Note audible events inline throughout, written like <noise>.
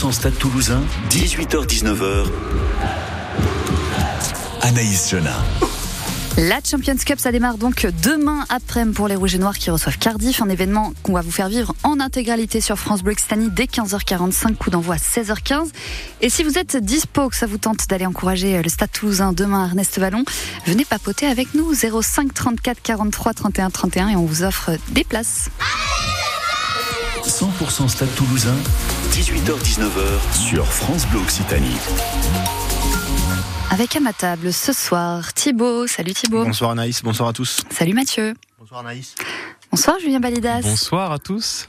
100% Stade Toulousain, 18h-19h. Anaïs Jona. La Champions Cup, ça démarre donc demain après-midi pour les Rouges et Noirs qui reçoivent Cardiff. Un événement qu'on va vous faire vivre en intégralité sur France Bleu Occitanie dès 15h45, coup d'envoi 16h15. Et si vous êtes dispo, que ça vous tente d'aller encourager le Stade Toulousain demain à Ernest Vallon, venez papoter avec nous 05 34 43 31 31 et on vous offre des places. 100% Stade Toulousain, 18h-19h sur France Bleu Occitanie. Avec à ma table ce soir Thibaut. Salut Thibaut. Bonsoir Anaïs, bonsoir à tous. Salut Mathieu. Bonsoir Anaïs. Bonsoir Julien Balidas. Bonsoir à tous.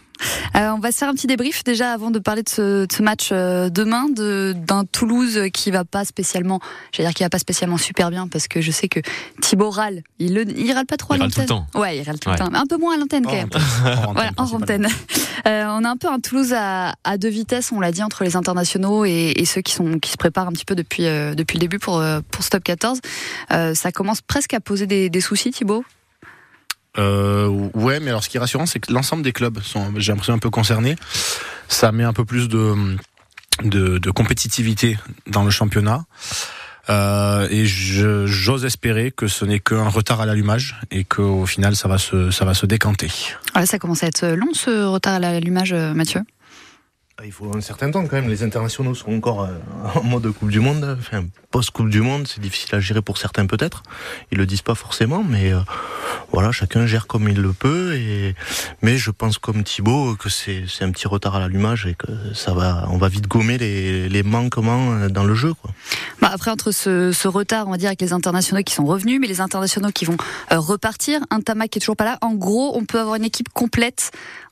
Euh, on va se faire un petit débrief déjà avant de parler de ce, de ce match euh, demain d'un Toulouse qui va pas spécialement, j'allais dire qui va pas spécialement super bien parce que je sais que Thibaut râle, il, le, il râle pas trop il à l'antenne. Ouais, il râle tout le temps, un peu moins à l'antenne quand même. En Voilà, en antenne. Euh, on a un peu un Toulouse à, à deux vitesses, on l'a dit, entre les internationaux et, et, ceux qui, sont, qui se préparent un petit peu depuis, euh, depuis le début pour, pour ce top 14. Euh, ça commence presque à poser des, des soucis, Thibaut? Euh, Ouais, mais alors ce qui est rassurant, c'est que l'ensemble des clubs sont, j'ai l'impression, un peu concernés. Ça met un peu plus de, de, compétitivité dans le championnat. Euh, et j'ose espérer que ce n'est qu'un retard à l'allumage et qu'au final ça va se, ça va se décanter. voilà, Ça commence à être long ce retard à l'allumage, Mathieu? Il faut un certain temps quand même. Les internationaux sont encore en mode Coupe du Monde, enfin post-Coupe du Monde. C'est difficile à gérer pour certains peut-être. Ils le disent pas forcément, mais euh, voilà, chacun gère comme il le peut. Et mais je pense comme Thibaut que c'est un petit retard à l'allumage et que ça va, on va vite gommer les, manquements dans le jeu. Bah après entre ce, ce, retard, on va dire avec les internationaux qui sont revenus, mais les internationaux qui vont euh, repartir, un Tamac qui est toujours pas là. En gros, on peut avoir une équipe complète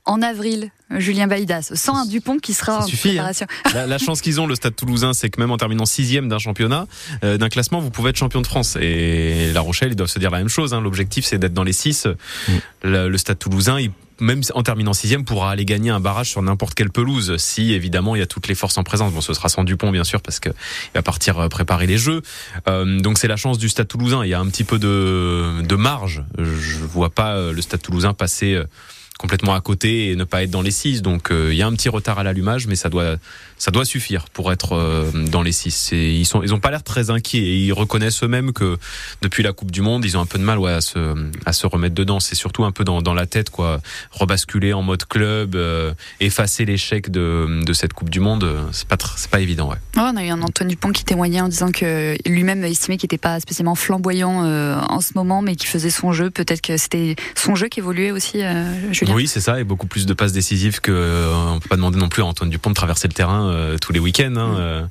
en avril, Julien Baïdas, sans un Dupont qui sera ça en suffit, préparation. Hein. <laughs> La, la, chance qu'ils ont, le Stade Toulousain, c'est que même en terminant sixième d'un championnat, euh, d'un classement, vous pouvez être champion de France. Et La Rochelle, ils doivent se dire la même chose. Hein. L'objectif, c'est d'être dans les six. Mm. Le, le, Stade Toulousain, il, même en terminant sixième, pourra aller gagner un barrage sur n'importe quelle pelouse, si évidemment il y a toutes les forces en présence. Bon, ce sera sans Dupont, bien sûr, parce que il va partir préparer les jeux. Euh, donc c'est la chance du Stade Toulousain. Il y a un petit peu de, de marge. Je vois pas le Stade Toulousain passer complètement à côté et ne pas être dans les six. Donc il euh, y a un petit retard à l'allumage, mais ça doit ça doit suffire pour être euh, dans les six. Et ils sont ils pas l'air très inquiets et ils reconnaissent eux-mêmes que depuis la Coupe du Monde, ils ont un peu de mal à se à se remettre dedans. C'est surtout un peu dans, dans la tête quoi, rebasculer en mode club, euh, effacer l'échec de, de cette Coupe du Monde, c'est pas pas évident ouais. Oh, on a eu un Antoine Dupont qui témoignait en disant que lui-même estimait qu'il n'était pas spécialement flamboyant en ce moment, mais qui faisait son jeu. Peut-être que c'était son jeu qui évoluait aussi. Julien. Oui, c'est ça, et beaucoup plus de passes décisives que euh, on peut pas demander non plus à Antoine Dupont de traverser le terrain euh, tous les week-ends. Hein, euh.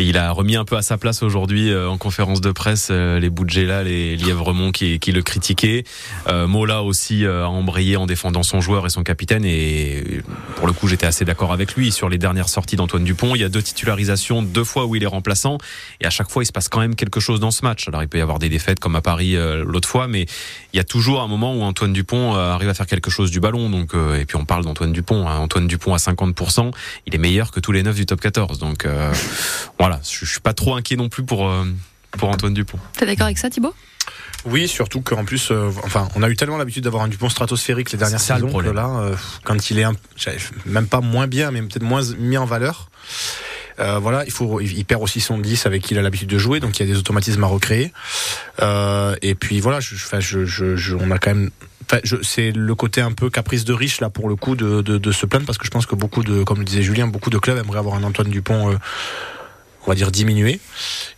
Et il a remis un peu à sa place aujourd'hui en conférence de presse les Boudjela, les Lièvremont qui, qui le critiquaient. Euh, Mola aussi a embrayé en défendant son joueur et son capitaine. Et pour le coup, j'étais assez d'accord avec lui sur les dernières sorties d'Antoine Dupont. Il y a deux titularisations, deux fois où il est remplaçant. Et à chaque fois, il se passe quand même quelque chose dans ce match. Alors il peut y avoir des défaites comme à Paris euh, l'autre fois, mais il y a toujours un moment où Antoine Dupont euh, arrive à faire quelque chose du ballon. Donc, euh, et puis on parle d'Antoine Dupont. Hein. Antoine Dupont à 50%, il est meilleur que tous les neuf du top 14. Donc voilà, je, je suis pas trop inquiet non plus pour pour Antoine Dupont. T'es d'accord avec ça, Thibaut? Oui, surtout qu'en plus, euh, enfin, on a eu tellement l'habitude d'avoir un Dupont stratosphérique les dernières saisons que là, euh, quand il est un, même pas moins bien, mais peut-être moins mis en valeur. Euh, voilà, il faut, il perd aussi son 10 avec qui il a l'habitude de jouer, donc il y a des automatismes à recréer. Euh, et puis voilà, je, je, je, je, on a quand même c'est le côté un peu caprice de riche là pour le coup de, de, de se plaindre parce que je pense que beaucoup de, comme le disait Julien, beaucoup de clubs aimeraient avoir un Antoine Dupont. Euh, on va dire diminuer.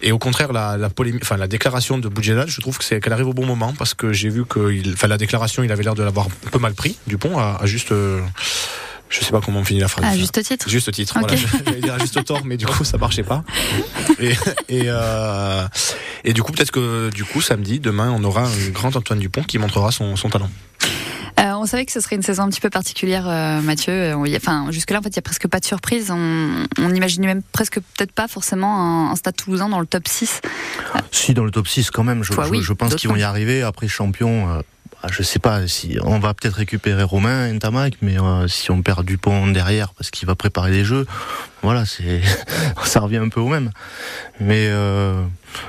Et au contraire, la, la, polémique, enfin, la déclaration de Boudjenal, je trouve que c'est qu'elle arrive au bon moment parce que j'ai vu que, il, enfin, la déclaration, il avait l'air de l'avoir un peu mal pris, Dupont, à, à juste. Euh, je sais pas comment on finit la phrase. À juste titre. Juste titre. Okay. Voilà, j'allais dire à juste tort, mais du coup ça marchait pas. Et, et, euh, et du coup peut-être que du coup samedi, demain, on aura un grand Antoine Dupont qui montrera son, son talent. Euh, on savait que ce serait une saison un petit peu particulière, euh, Mathieu. On, enfin, jusque-là, en fait, il y a presque pas de surprise. On, on imaginait même presque peut-être pas forcément un, un, Stade Toulousain dans le top 6. Si, dans le top 6 quand même. Je, Toi, je, oui, je pense qu'ils vont y arriver. Après champion, euh, je sais pas si on va peut-être récupérer Romain Ntamak, mais euh, si on perd Dupont derrière parce qu'il va préparer les jeux, voilà, c'est <laughs> ça revient un peu au même. Mais euh,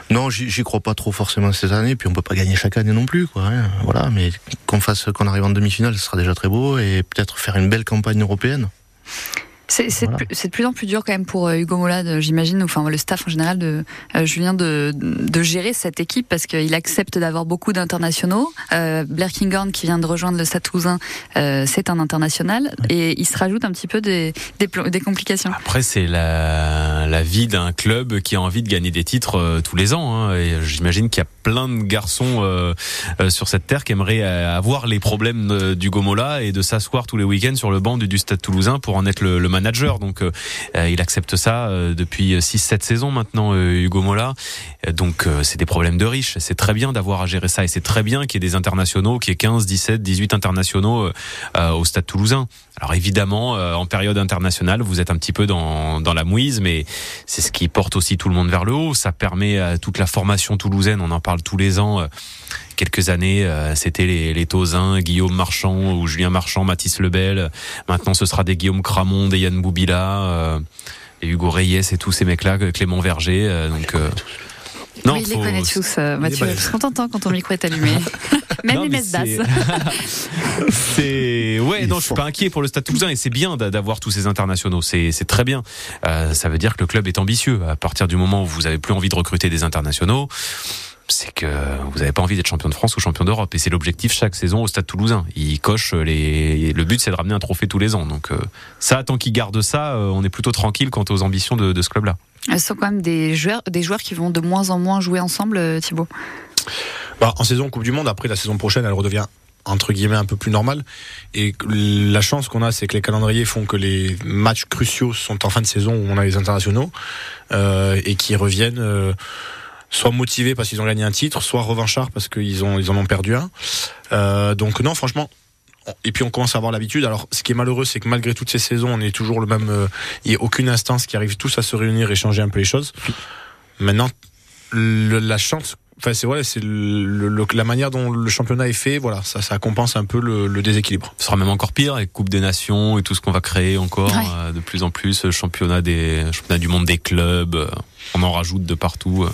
non, j'y crois pas trop forcément cette année. Puis on peut pas gagner chaque année non plus, quoi. Hein, voilà, mais qu'on fasse, qu'on arrive en demi-finale, ce sera déjà très beau et peut-être faire une belle campagne européenne. C'est de plus en plus dur quand même pour euh, Hugo Mola, j'imagine, enfin le staff en général de euh, Julien de, de, gérer cette équipe parce qu'il accepte d'avoir beaucoup d'internationaux. Euh, Blair Kinghorn qui vient de rejoindre le Stade Toulousain, euh, c'est un international et il se rajoute un petit peu des, des, des complications. Après c'est la, la vie d'un club qui a envie de gagner des titres tous les ans. Hein, et j'imagine qu'il y a plein de garçons sur cette terre qui aimeraient avoir les problèmes d'Hugo Mola et de s'asseoir tous les week-ends sur le banc du, du Stade Toulousain pour en être le, le manager. Donc euh, euh, il accepte ça euh, depuis 6-7 saisons maintenant, Hugo Mola. Donc c'est des problèmes de riches. C'est très bien d'avoir à gérer ça et c'est très bien qu'il y ait des internationaux, qu'il y ait 15, 17, 18 internationaux au Stade Toulousain. Alors évidemment, en période internationale, vous êtes un petit peu dans, dans la mouise, mais c'est ce qui porte aussi tout le monde vers le haut. Ça permet à toute la formation toulousaine, on en parle tous les ans quelques années, c'était les, les Tausins, Guillaume Marchand ou Julien Marchand, Mathis Lebel. Maintenant, ce sera des Guillaume Cramon, des Yann Boubila, euh, et Hugo Reyes et tous ces mecs-là, Clément Verger. Euh, donc, euh, non, oui, il les connaît tous, Mathieu. Parce qu'on t'entend quand ton micro est allumé. <laughs> Même les messes c'est <laughs> ouais, non, je suis pas inquiet pour le Stade Toulousain et c'est bien d'avoir tous ces internationaux. C'est très bien. ça veut dire que le club est ambitieux. À partir du moment où vous avez plus envie de recruter des internationaux, c'est que vous n'avez pas envie d'être champion de France ou champion d'Europe. Et c'est l'objectif chaque saison au Stade Toulousain. Il coche les. Le but, c'est de ramener un trophée tous les ans. Donc euh, ça, tant qu'il garde ça, euh, on est plutôt tranquille quant aux ambitions de, ce club-là. Ce sont quand même des joueurs, des joueurs qui vont de moins en moins jouer ensemble, euh, Thibaut? Bah, en saison Coupe du Monde, après la saison prochaine, elle redevient entre guillemets un peu plus normale. Et la chance qu'on a, c'est que les calendriers font que les matchs cruciaux sont en fin de saison où on a les internationaux et qui reviennent soit motivés parce qu'ils ont gagné un titre, soit revanchards parce qu'ils ont ils en ont perdu un. Euh, donc non, franchement. Et puis on commence à avoir l'habitude. Alors, ce qui est malheureux, c'est que malgré toutes ces saisons, on est toujours le même. Euh, il n'y a aucune instance qui arrive tous à se réunir et changer un peu les choses. Maintenant, la chance Enfin, c'est ouais, c'est la manière dont le championnat est fait. Voilà, ça, ça compense un peu le, déséquilibre. Ce sera même encore pire avec Coupe des Nations et tout ce qu'on va créer encore euh, de plus en plus. Championnat des championnat du monde des clubs. on en rajoute de partout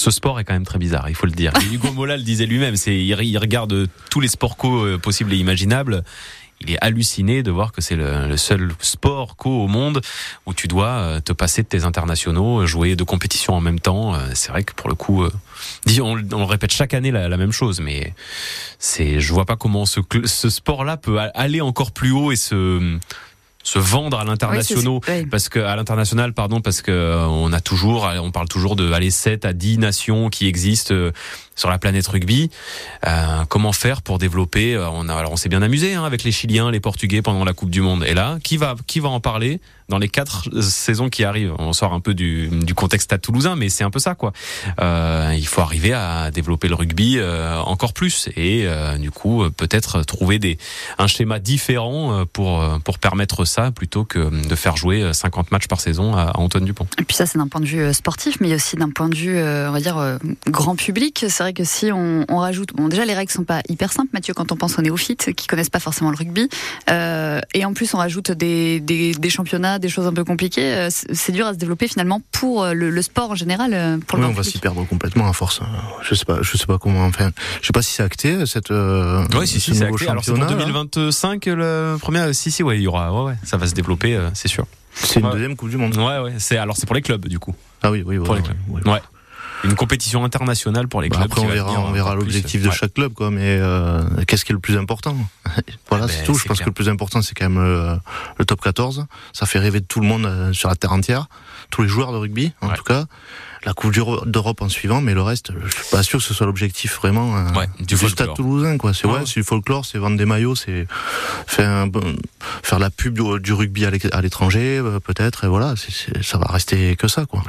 ce sport est quand même très bizarre, il faut le dire. <laughs> Hugo Mola le disait lui-même, c'est il regarde tous les sports co euh, possibles et imaginables il est halluciné de voir que c'est le, seul sport co au monde où tu dois euh, te passer de tes internationaux, jouer de compétitions en même temps. Euh, c'est vrai que pour le coup, on, on répète chaque année la, même chose, mais c'est, je vois pas comment ce, ce sport-là peut aller encore plus haut et se se vendre à l'international parce que à l'international pardon parce que euh, on a toujours on parle toujours de aller 7 à 10 nations qui existent euh, sur la planète rugby. Euh, comment faire pour développer On a alors on s'est bien amusé hein, avec les Chiliens, les Portugais pendant la Coupe du Monde. Et là, qui va qui va en parler dans les quatre saisons qui arrivent? On sort un peu du, contexte à toulousain, mais c'est un peu ça quoi. Euh, il faut arriver à développer le rugby euh, encore plus et euh, du coup peut-être trouver des un schéma différent pour pour permettre ça plutôt que de faire jouer 50 matchs par saison à, Antoine Dupont. Et puis ça c'est d'un point de vue sportif, mais aussi d'un point de vue on va dire grand public. C'est vrai que si on, on, rajoute, bon déjà les règles sont pas hyper simples, Mathieu, quand on pense aux néophytes qui connaissent pas forcément le rugby, euh, et en plus on rajoute des, des, des, championnats, des choses un peu compliquées, euh, c'est dur à se développer finalement pour euh, le, le sport en général. Pour oui, on va s'y perdre complètement à force. Je sais pas, je sais pas comment. Enfin, je sais pas si c'est acté cette. Euh, oui, si, si, c'est acté. Alors c'est pour 2025 le premier. Si, si, ouais, il y aura. Ouais, ouais, ça va se développer, c'est sûr. C'est une deuxième Coupe du Monde. Ouais, ouais. C'est alors c'est pour les clubs du coup. Ah oui, oui, pour les clubs. ouais une compétition internationale pour les bah, clubs. après, on verra, on verra l'objectif de chaque club, quoi. Mais euh, qu'est-ce qui est le plus important? <laughs> Voilà, ah c'est ben, tout. Je pense que le plus important, c'est quand même le, le, top 14. Ça fait rêver de tout le monde euh, sur la terre entière, tous les joueurs de rugby, en tout cas la Coupe d'Europe en suivant, mais le reste, je suis pas sûr que ce soit l'objectif vraiment euh, ouais, du, stade toulousain. Quoi. C'est ouais, c'est du folklore, c'est vendre des maillots, c'est faire, faire la pub du, rugby à l'étranger, euh, peut-être, et voilà, ça va rester que ça. Quoi.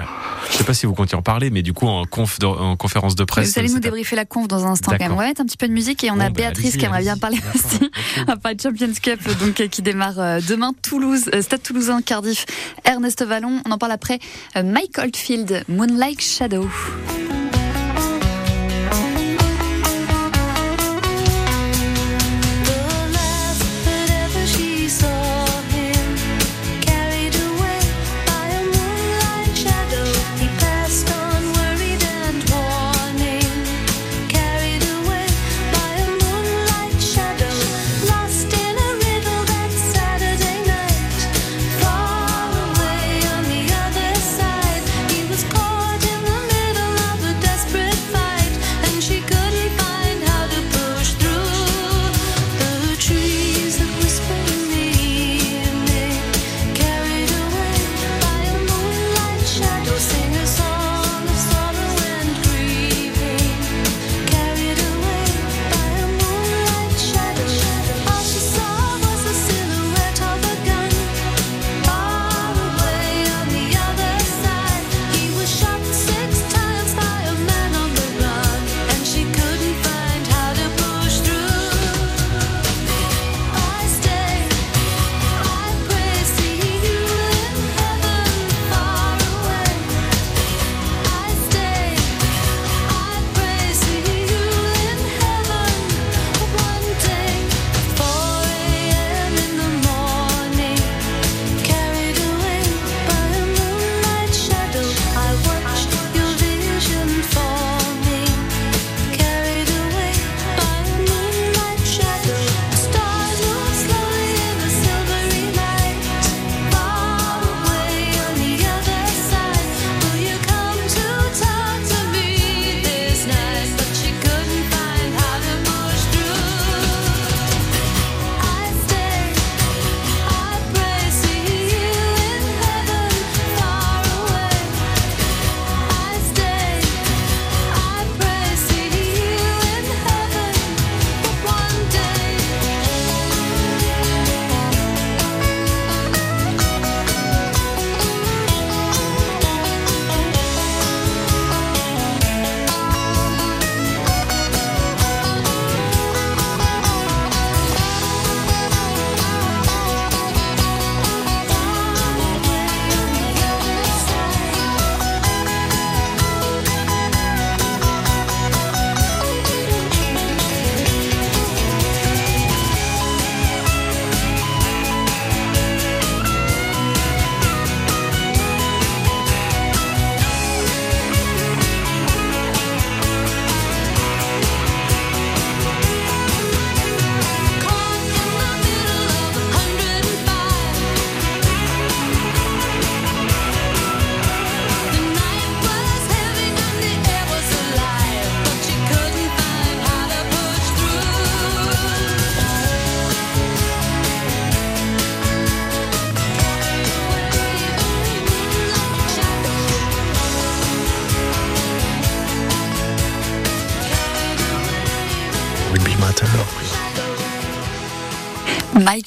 Je sais pas si vous comptez en parler, mais du coup, en, conf en conférence de presse. Vous allez nous débriefer la conf dans un instant quand même. Ouais, un petit peu de musique et on a bah, Béatrice qui aimerait bien parler aussi. On va de Champions Cup donc, qui démarre euh, demain. Toulouse, Stade Toulousain, Cardiff, Ernest Vallon. On en parle après. Mike Oldfield, Moonlight like shadow.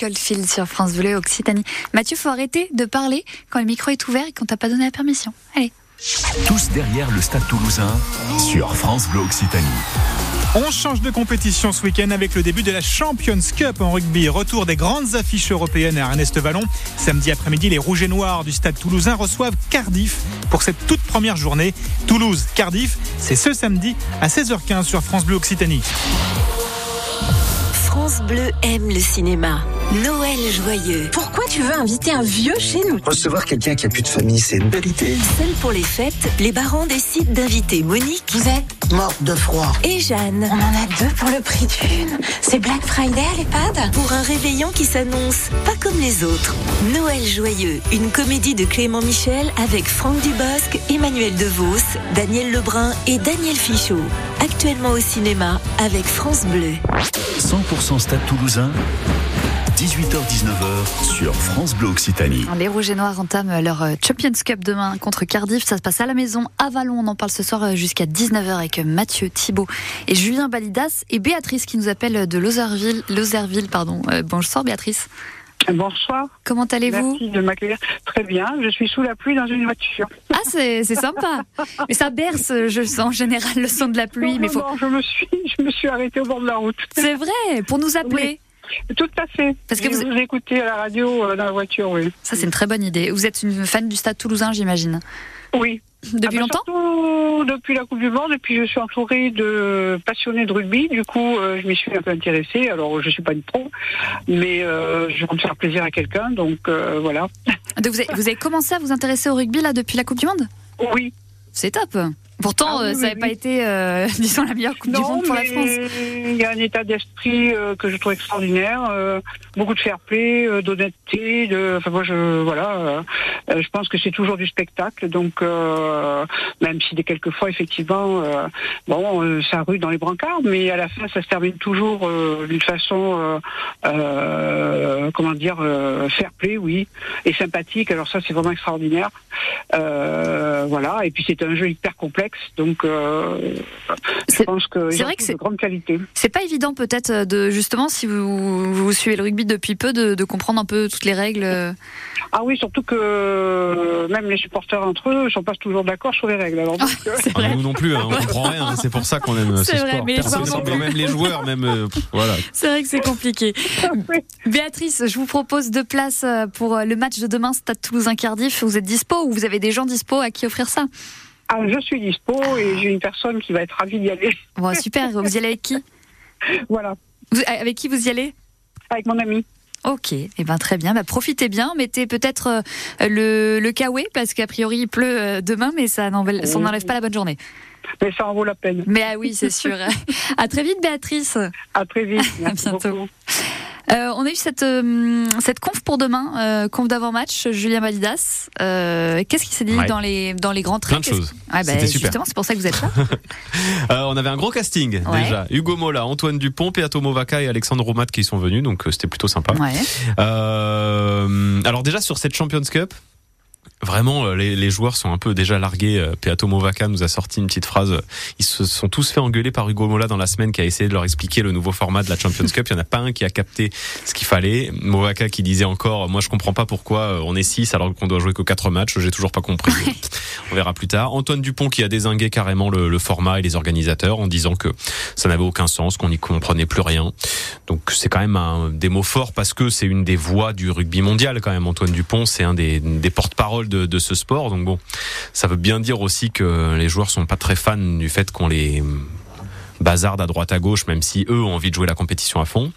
Michael Field sur France Bleu Occitanie. Mathieu, faut arrêter de parler quand le micro est ouvert et qu'on t'a pas donné la permission. Allez. Tous derrière le Stade Toulousain sur France Bleu Occitanie. On change de compétition ce week-end avec le début de la Champions Cup en rugby. Retour des grandes affiches européennes à Ernest Vallon. Samedi après-midi, les Rouges et Noirs du Stade Toulousain reçoivent Cardiff pour cette toute première journée. Toulouse-Cardiff, c'est ce samedi à 16h15 sur France Bleu Occitanie. France Bleu aime le cinéma. Noël joyeux. Pourquoi tu veux inviter un vieux chez nous Recevoir quelqu'un qui a plus de famille, c'est une belle idée. Seul pour les fêtes, les barons décident d'inviter Monique. Vous êtes morte de froid. Et Jeanne. On en a deux pour le prix d'une. C'est Black Friday à l'EHPAD Pour un réveillon qui s'annonce pas comme les autres. Noël joyeux, une comédie de Clément Michel avec Franck Dubosc, Emmanuel DeVos, Daniel Lebrun et Daniel Fichot. Actuellement au cinéma avec France Bleu. 100% Stade Toulousain 18h-19h sur France Bleu Occitanie. Les Rouges et Noirs entament leur euh, Champions Cup demain contre Cardiff. Ça se passe à la maison à Vallon. On en parle ce soir euh, jusqu'à 19h avec euh, Mathieu Thibault et Julien Balidas et Béatrice qui nous appelle de Lozerville. Lozerville pardon. bonsoir Béatrice. Bonsoir. Comment allez-vous Merci de m'accueillir. Très bien. Je suis sous la pluie dans une voiture. Ah, c'est sympa. mais ça berce, je sens en général le son de la pluie. Non, mais non, faut... non, je me suis, je me suis arrêtée au bord de la route. C'est vrai, pour nous appeler. Tout à fait. Parce que vous- vous écoutez à la radio euh, dans la voiture, oui. Ça, c'est une très bonne idée. Vous êtes une fan du Stade Toulousain, j'imagine. Oui. Depuis Ah ben, longtemps surtout depuis la Coupe du Monde, et puis je suis entourée de passionnés de rugby. Du coup, euh, je m'y suis un peu intéressée. Alors, je suis pas une pro, mais euh, je veux me faire plaisir à quelqu'un, donc euh, voilà. Donc, vous, avez, vous avez commencé à vous intéresser au rugby là depuis la Coupe du Monde? Oui. C'est top. Pourtant, Ah oui, euh, ça n'avait oui. pas été, euh, <laughs> disons, la meilleure Coupe du Non, Monde pour la mais France. il y a un état d'esprit euh, que je trouve extraordinaire, euh, beaucoup de fair play, euh, d'honnêteté, de, enfin moi je, voilà, euh, je pense que c'est toujours du spectacle, donc euh, même si des quelquefois effectivement, euh, bon, euh, ça rue dans les brancards, mais à la fin ça se termine toujours euh, d'une façon, euh, euh, comment dire, euh, fair play, oui, et sympathique. Alors ça c'est vraiment extraordinaire, Euh, voilà. Et puis c'est un jeu hyper complexe, donc euh, je pense que c'est il y a vrai que de c'est- grande qualité. C'est pas évident peut-être de justement si vous, vous suivez le rugby depuis peu de, de comprendre un peu toutes les règles. euh. Ah oui, surtout que euh, même les supporters entre eux ne sont pas toujours d'accord sur les règles. Alors, donc, euh, C'est Ah, vrai. nous non plus, hein, on comprend rien. hein, C'est pour ça qu'on aime C'est ce vrai, sport. mais les Personne même les joueurs, même euh, voilà. C'est vrai que c'est compliqué. Béatrice, je vous propose deux places pour le match de demain, Stade Toulousain Cardiff. Vous êtes dispo ou vous avez des gens dispo à qui offrir ça? Ah, je suis dispo et j'ai une personne qui va être ravie d'y aller. <laughs> Bon, super. Vous y allez avec qui? Voilà, Vous- Avec qui vous y allez? Avec mon ami. Ok, eh ben très bien. Bah, profitez bien. Mettez peut-être euh, le, le kawaii parce qu'a priori il pleut euh, demain, mais ça n'enlève pas la bonne journée. Mais ça en vaut la peine. Mais ah oui, c'est sûr. <laughs> à très vite, Béatrice. À très vite. <laughs> Merci bientôt. beaucoup. Euh, on a eu cette euh, cette conf pour demain, euh, conf d'avant-match. Julien Validas. Qu'est-ce qui s'est dit Ouais. dans les dans les grands Plein traits de Qu'est-ce- choses. Ouais, bah, super. Justement, c'est pour ça que vous êtes là. <laughs> On avait un gros casting Ouais. déjà. Hugo Mola, Antoine Dupont, Peato Movaca et Alexandre Roumat qui sont venus, donc c'était plutôt sympa. Alors déjà sur cette Champions Cup, vraiment euh, les, les joueurs sont un peu déjà largués. Euh, Peato Movaca nous a sorti une petite phrase. Ils se sont tous fait engueuler par Hugo Mola dans la semaine qui a essayé de leur expliquer le nouveau format de la Champions Cup. Il y en a pas un qui a capté ce qu'il fallait. Movaca qui disait encore, moi je comprends pas pourquoi euh, on est 6 alors qu'on doit jouer que quatre matchs. J'ai toujours pas compris. On verra plus tard. Antoine Dupont qui a désingué carrément le, le format et les organisateurs en disant que ça n'avait aucun sens, qu'on n'y comprenait plus rien. Donc c'est quand même un, des mots forts parce que c'est une des voix du rugby mondial quand même. Antoine Dupont, c'est un des, des porte-parole de, ce sport. Donc bon, ça veut bien dire aussi que les joueurs sont pas très fans du fait qu'on les bazarde à droite à gauche, même si eux ont envie de jouer la compétition à fond.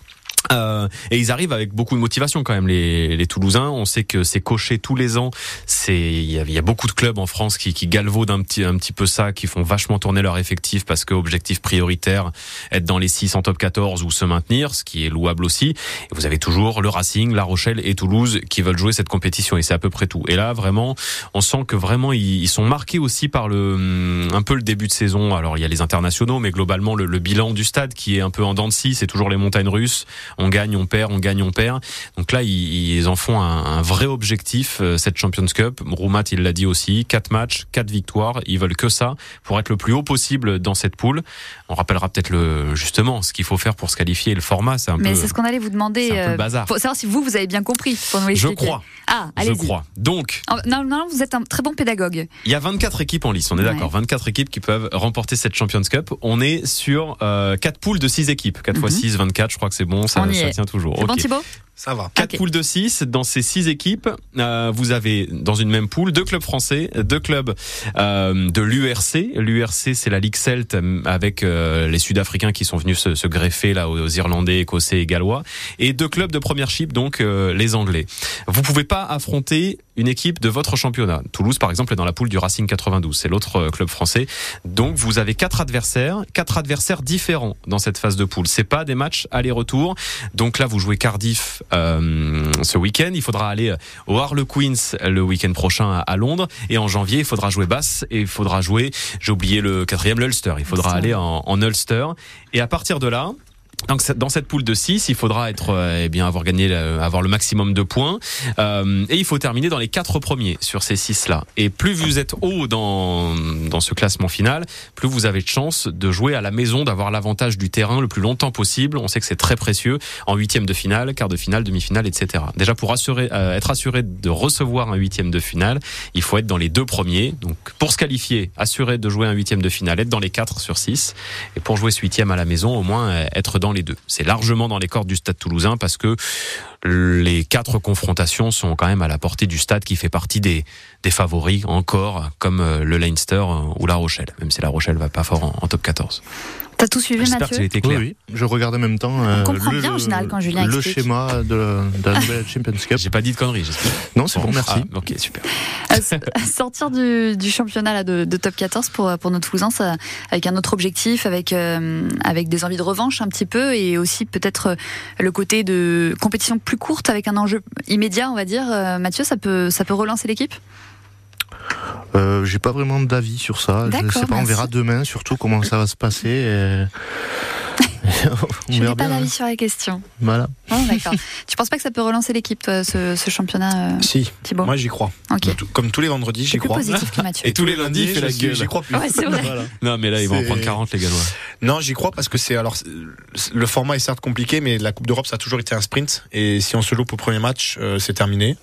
Euh, et ils arrivent avec beaucoup de motivation quand même les, les Toulousains. On sait que c'est coché tous les ans. C'est il y y a beaucoup de clubs en France qui, qui galvaudent un petit un petit peu ça, qui font vachement tourner leur effectif parce que objectif prioritaire être dans les 6 en top 14 ou se maintenir, ce qui est louable aussi. Et vous avez toujours le Racing, La Rochelle et Toulouse qui veulent jouer cette compétition et c'est à peu près tout. Et là vraiment, on sent que vraiment ils, ils sont marqués aussi par le un peu le début de saison. Alors il y a les internationaux, mais globalement le, le bilan du stade qui est un peu en dents de scie, c'est toujours les montagnes russes on gagne, on perd, on gagne, on perd. Donc là, ils, en font un, vrai objectif cette Champions Cup. Roumat, il l'a dit aussi, quatre matchs, quatre victoires. Ils veulent que ça pour être le plus haut possible dans cette poule. On rappellera peut-être le justement ce qu'il faut faire pour se qualifier. Le format, c'est un Mais c'est ce qu'on allait vous demander. C'est un peu le bazar. Pour savoir si vous, vous avez bien compris. Pour nous Je crois. Ah, allez. Je crois. Donc. Non, non, vous êtes un très bon pédagogue. Il y a 24 équipes en lice. On est d'accord. 24 équipes qui peuvent remporter cette Champions Cup. On est sur euh, 4 poules de 6 équipes. 4 x 6, 24. Je crois que c'est bon. Ça, ça tient toujours. C'est bon, Thibaut? Ça va. Quatre poules de 6. Dans ces six équipes, euh, vous avez dans une même poule deux clubs français, deux clubs euh, de l'URC. L'URC, c'est la Ligue Celte avec euh, les Sud-Africains qui sont venus se, se, greffer là aux Irlandais, Écossais et Gallois, et deux clubs de première chip, donc euh, les Anglais. Vous pouvez pas affronter une équipe de votre championnat. Toulouse, par exemple, est dans la poule du Racing 92. C'est l'autre euh, club français. Donc, vous avez quatre adversaires, quatre adversaires différents dans cette phase de poule. C'est pas des matchs aller-retour. Donc là, vous jouez Cardiff euh, ce week-end. Il faudra aller au Harlequins le week-end prochain à, Londres. Et en janvier, il faudra jouer Basse et il faudra jouer, j'ai oublié le quatrième, l'Ulster. Il faudra aller en, en Ulster. Et à partir de là, donc dans cette poule de 6, il faudra être euh, eh bien avoir gagné avoir le maximum de points euh, et il faut terminer dans les quatre premiers sur ces 6 là. Et plus vous êtes haut dans dans ce classement final, plus vous avez de chance de jouer à la maison, d'avoir l'avantage du terrain le plus longtemps possible. On sait que c'est très précieux en huitième de finale, quart de finale, demi-finale, etc. Déjà pour assurer euh, être assuré de recevoir un huitième de finale, il faut être dans les deux premiers. Donc pour se qualifier, assuré de jouer un huitième de finale, être dans les quatre sur 6 et pour jouer ce huitième à la maison, au moins être dans les deux. C'est largement dans les cordes du stade toulousain parce que les quatre confrontations sont quand même à la portée du stade qui fait partie des, favoris encore, comme euh, le Leinster euh, ou La Rochelle, même si La Rochelle va pas fort en, top 14. T'as tout suivi, Mathieu été clair. Oui, je regarde en même temps euh, le, bien, en général, quand Julien le schéma de, de la nouvelle Champions Cup. J'ai pas dit de conneries, j'espère. Non, c'est bon, merci. Ah, ok, super. sortir du, du championnat là, de, de, top 14 pour, pour nos Toulousains, ça, avec un autre objectif, avec, avec des envies de revanche un petit peu, et aussi peut-être le côté de compétition plus courte avec un enjeu immédiat, on va dire. Euh, Mathieu, ça peut, ça peut relancer l'équipe? Euh, J'ai pas vraiment d'avis sur ça. Je sais pas, on verra demain surtout comment ça va se passer. Je n'ai pas d'avis sur la question. Voilà. Oh, d'accord. tu penses pas que ça peut relancer l'équipe, ce, ce, championnat euh, Si. Thibaut Moi, j'y crois. Comme tous les vendredis, j'y crois. Positif que <laughs> Et tous les lundis, il fait la gueule. J'y crois plus. Ouais. Non, mais là, ils vont en prendre 40, les Gallois. Non, j'y crois parce que c'est alors le format est certes compliqué, mais la Coupe d'Europe, ça a toujours été un sprint. Et si on se loupe au premier match, euh, c'est terminé.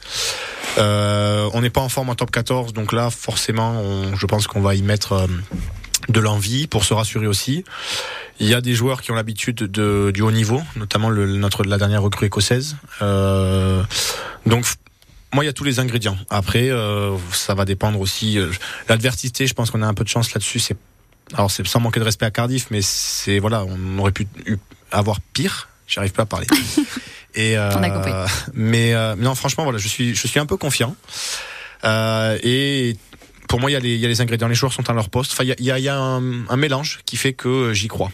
Euh, on n'est pas en forme en top 14, donc là, forcément, on, je pense qu'on va y mettre euh, de l'envie pour se rassurer aussi. Il y a des joueurs qui ont l'habitude de, du haut niveau, notamment le, notre la dernière recrue écossaise. Euh, donc moi, il y a tous les ingrédients. Après, euh, ça va dépendre aussi. Euh, l'adversité, je pense qu'on a un peu de chance là-dessus. C'est alors c'est sans manquer de respect à Cardiff, mais c'est voilà, on aurait pu avoir pire. J'arrive pas à parler. <laughs> Et. Mais non, franchement, voilà, je suis je suis un peu confiant. Euh, et pour moi, il y, a les, ingrédients. Les joueurs sont à leur poste. Enfin, il y a, un, un mélange qui fait que j'y crois.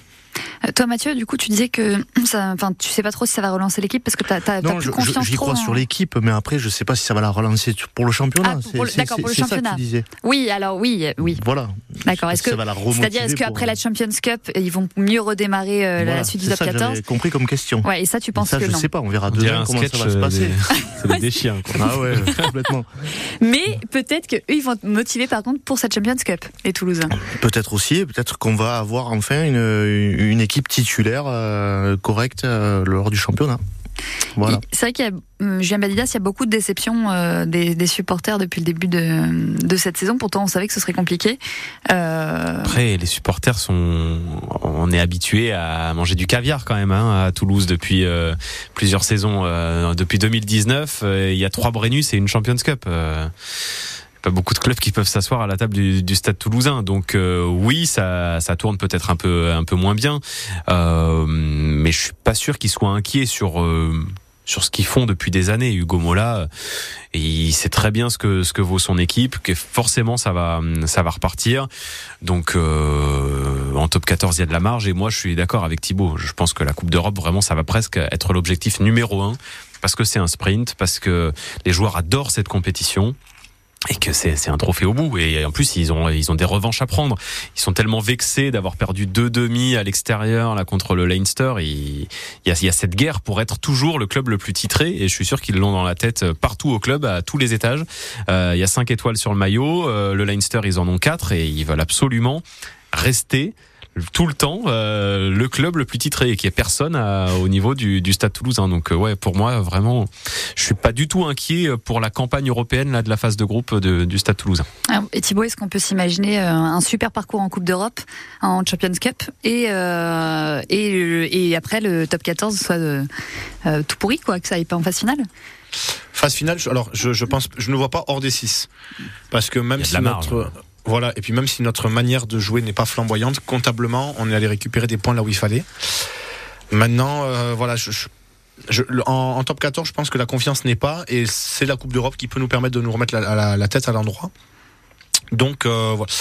Euh, toi, Mathieu, du coup, tu disais que <clears throat> ça, enfin, tu sais pas trop si ça va relancer l'équipe parce que tu as, plus je, confiance. J'y crois sur l'équipe, mais après, je sais pas si ça va la relancer pour le championnat. Ah, D'accord, pour le championnat. Oui, alors oui, oui. Voilà. D'accord. Est-ce que, c'est-à-dire, est-ce qu'après la Champions Cup, ils vont mieux redémarrer euh, la suite du top 14 J'ai compris comme question. Ouais, et ça, tu penses ça, que je non sais pas, on verra demain comment ça va se passer. <laughs> C'est des chiens. Ah ouais, <laughs> complètement. Mais peut-être qu'eux, ils vont être motivés par contre pour cette Champions Cup, les Toulousains. Peut-être aussi, peut-être qu'on va avoir enfin une, une équipe titulaire euh, correcte euh, lors du championnat. Voilà. C'est vrai qu'il y a, euh, Julien Badidas, il y a beaucoup de déceptions des, supporters depuis le début de, de, cette saison. Pourtant, on savait que ce serait compliqué. Après, les supporters sont, on est habitué à manger du caviar quand même hein, à Toulouse depuis plusieurs saisons. depuis 2019, il y a trois Brennus et une Champions Cup pas beaucoup de clubs qui peuvent s'asseoir à la table du, du Stade Toulousain. Donc euh, oui, ça, ça tourne peut-être un peu un peu moins bien, euh, mais je suis pas sûr qu'ils soient inquiets sur euh, sur ce qu'ils font depuis des années. Hugo Mola, il sait très bien ce que ce que vaut son équipe, que forcément ça va ça va repartir. Donc euh, en top 14 il y a de la marge et moi je suis d'accord avec Thibaut. Je pense que la Coupe d'Europe vraiment ça va presque être l'objectif numéro un parce que c'est un sprint, parce que les joueurs adorent cette compétition et que c'est un trophée au bout. Et en plus, ils ont, ils ont des revanches à prendre. Ils sont tellement vexés d'avoir perdu deux demi à l'extérieur là contre le Leinster. Il, y a, il y a cette guerre pour être toujours le club le plus titré. Et je suis sûr qu'ils l'ont dans la tête partout au club, à tous les étages. Euh, il y a cinq étoiles sur le maillot. Euh, le Leinster, ils en ont quatre et ils veulent absolument rester tout le temps euh, le club le plus titré et qui est personne au niveau du, du Stade Toulousain. Donc euh, ouais, pour moi vraiment, je suis pas du tout inquiet pour la campagne européenne là de la phase de groupe de, du Stade Toulousain. et Thibaut, est-ce qu'on peut s'imaginer euh, un super parcours en Coupe d'Europe, en Champions Cup et et, et après le top 14 soit tout pourri quoi, que ça aille pas en phase finale? Phase finale, alors je, je pense, je ne vois pas hors des 6 parce que même si notre voilà, et puis même si notre manière de jouer n'est pas flamboyante, comptablement, on est allé récupérer des points là où il fallait. Maintenant, euh, en, top 14, je pense que la confiance n'est pas, et c'est la Coupe d'Europe qui peut nous permettre de nous remettre la, tête à l'endroit. Donc, euh, voilà.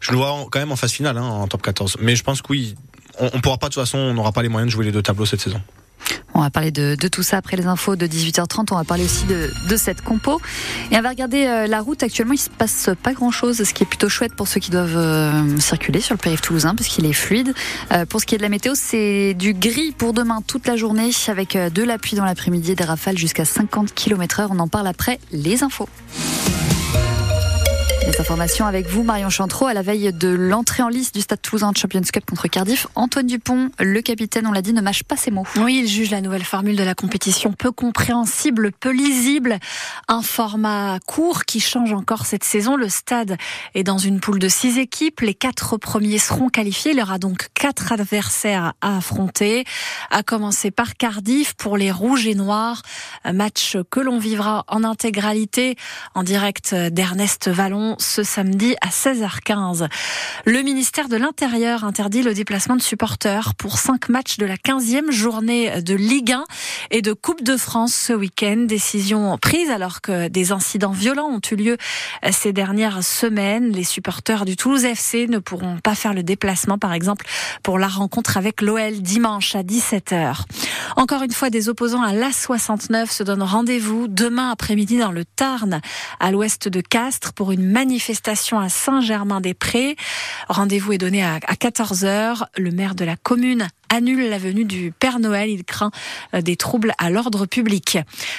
Je le vois quand même en phase finale, hein, en top 14. Mais je pense que oui, on, on pourra pas, de toute façon, on n'aura pas les moyens de jouer les deux tableaux cette saison. On va parler de, tout ça après les infos de 18h30. On va parler aussi de, cette compo. Et on va regarder euh, la route. Actuellement, il se passe pas grand chose, ce qui est plutôt chouette pour ceux qui doivent euh, circuler sur le périph' toulousain, puisqu'il est fluide. Euh, pour ce qui est de la météo, c'est du gris pour demain toute la journée, avec de la pluie dans l'après-midi des rafales jusqu'à 50 km heure. On en parle après les infos. Les informations avec vous, Marion Chantreau, à la veille de l'entrée en liste du Stade Toulousain de Champions Cup contre Cardiff. Antoine Dupont, le capitaine, on l'a dit, ne mâche pas ses mots. Oui, il juge la nouvelle formule de la compétition peu compréhensible, peu lisible. Un format court qui change encore cette saison. Le stade est dans une poule de six équipes. Les quatre premiers seront qualifiés. Il y aura donc quatre adversaires à affronter. À commencer par Cardiff pour les Rouges et Noirs. Un match que l'on vivra en intégralité en direct d'Ernest Vallon ce samedi à 16h15. Le ministère de l'Intérieur interdit le déplacement de supporters pour cinq matchs de la 15e journée de Ligue 1 et de Coupe de France ce week-end. Décision prise alors que des incidents violents ont eu lieu ces dernières semaines. Les supporters du Toulouse FC ne pourront pas faire le déplacement, par exemple, pour la rencontre avec l'OL dimanche à 17h. Encore une fois, des opposants à l'A69 se donnent rendez-vous demain après-midi dans le Tarn, à l'ouest de Castres, pour une à Saint-Germain-des-Prés. Rendez-vous est donné à 14h. Le maire de la commune annule la venue du Père Noël. Il craint euh, des troubles à l'ordre public.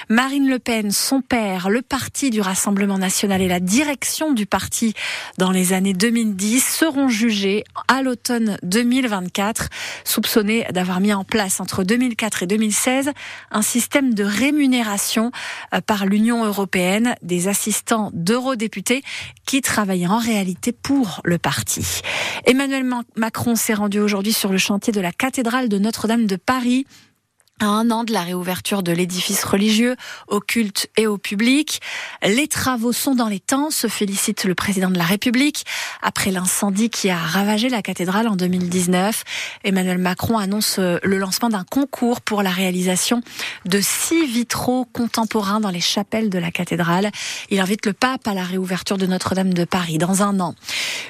Marine Le Pen, son père, le parti du Rassemblement national et la direction du parti dans les années 2010 seront jugés à l'automne 2024, soupçonnés d'avoir mis en place entre 2004 et 2016 un système de rémunération euh, par l'Union européenne des assistants d'eurodéputés qui travaillaient en réalité pour le parti. Emmanuel Macron s'est rendu aujourd'hui sur le chantier de la cathédrale de Notre-Dame de Paris à un an de la réouverture de l'édifice religieux au culte et au public. Les travaux sont dans les temps, se félicite le président de la République. Après l'incendie qui a ravagé la cathédrale en 2019, Emmanuel Macron annonce euh, le lancement d'un concours pour la réalisation de six vitraux contemporains dans les chapelles de la cathédrale. Il invite le pape à la réouverture de Notre-Dame de Paris dans un an.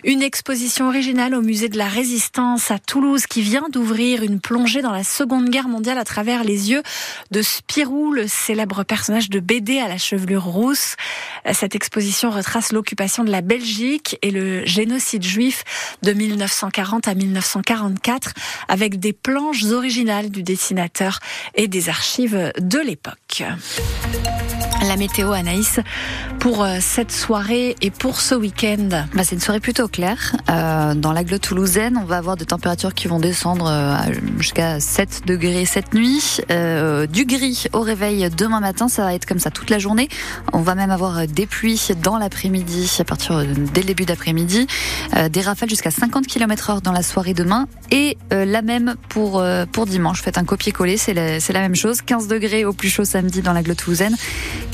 Une exposition originale au musée de la Résistance à Toulouse qui vient d'ouvrir une plongée dans la Seconde Guerre mondiale à travers les yeux de Spirou, le célèbre personnage de BD à la chevelure rousse. Cette exposition retrace l'occupation de la Belgique et le génocide juif de 1940 à 1944 avec des planches originales du dessinateur et des archives de l'époque. La météo Anaïs pour euh, cette soirée et pour ce week-end bah, C'est une soirée plutôt claire. Euh, dans l'agglo toulousaine, on va avoir des températures qui vont descendre euh, jusqu'à 7 degrés cette nuit. Euh, du gris au réveil demain matin, ça va être comme ça toute la journée. On va même avoir des pluies dans l'après-midi, à partir dès le début d'après-midi. des rafales jusqu'à 50 km heure dans la soirée demain. Et la même pour, pour dimanche. Faites un copier-coller, c'est la, même chose. 15 degrés au plus chaud samedi dans l'agglo toulousaine.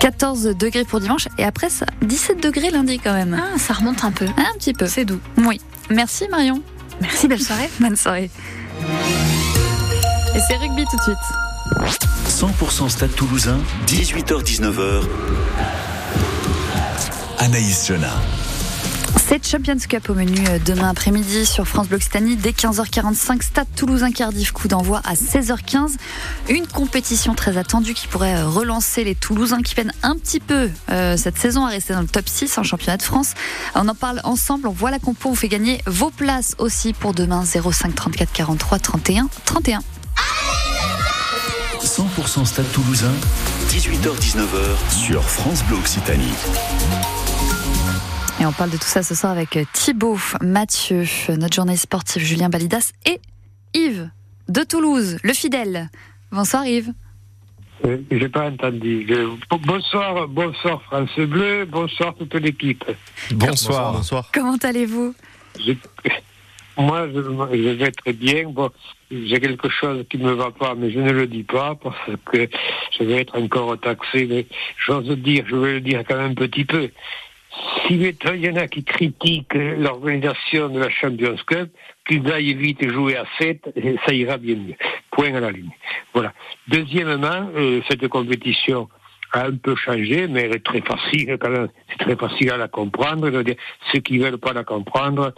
14 degrés pour dimanche. Et après, ça, 17 degrés lundi quand même. Ah, ça remonte un peu. Un petit peu. C'est doux. Oui. Merci Marion. Merci, belle soirée. <laughs> Bonne soirée. Et c'est rugby tout de suite. 100% Stade Toulousain, 18h-19h. Anaïs Jonah. Cette Champions Cup au menu euh, demain après-midi sur France Bleu Occitanie dès 15h45. Stade Toulousain Cardiff, coup d'envoi à 16h15. Une compétition très attendue qui pourrait euh, relancer les Toulousains qui peinent un petit peu euh, cette saison à rester dans le top 6 en championnat de France. On en parle ensemble, on voit la compo, on fait gagner vos places aussi pour demain 05 34 43 31 31. 100% Stade Toulousain, 18h-19h sur France Bleu Occitanie. Et on parle de tout ça ce soir avec Thibaut, Mathieu, notre journaliste sportif Julien Balidas et Yves de Toulouse, le fidèle. Bonsoir Yves. J'ai pas entendu. Bonsoir, bonsoir France Bleu, bonsoir toute l'équipe. Bonsoir, bonsoir. Comment allez-vous? Moi, je, je, vais très bien. Bon, j'ai quelque chose qui ne me va pas, mais je ne le dis pas parce que je vais être encore taxé. Mais j'ose dire, je vais le dire quand même un petit peu. Si il y en a qui critiquent l'organisation de la Champions Cup, qu'ils aillent vite jouer à 7, ça ira bien mieux. Point à la ligne. Voilà. Deuxièmement, euh, cette compétition a un peu changé, mais elle est très facile quand même. C'est très facile à la comprendre. dire, ceux qui veulent pas la comprendre,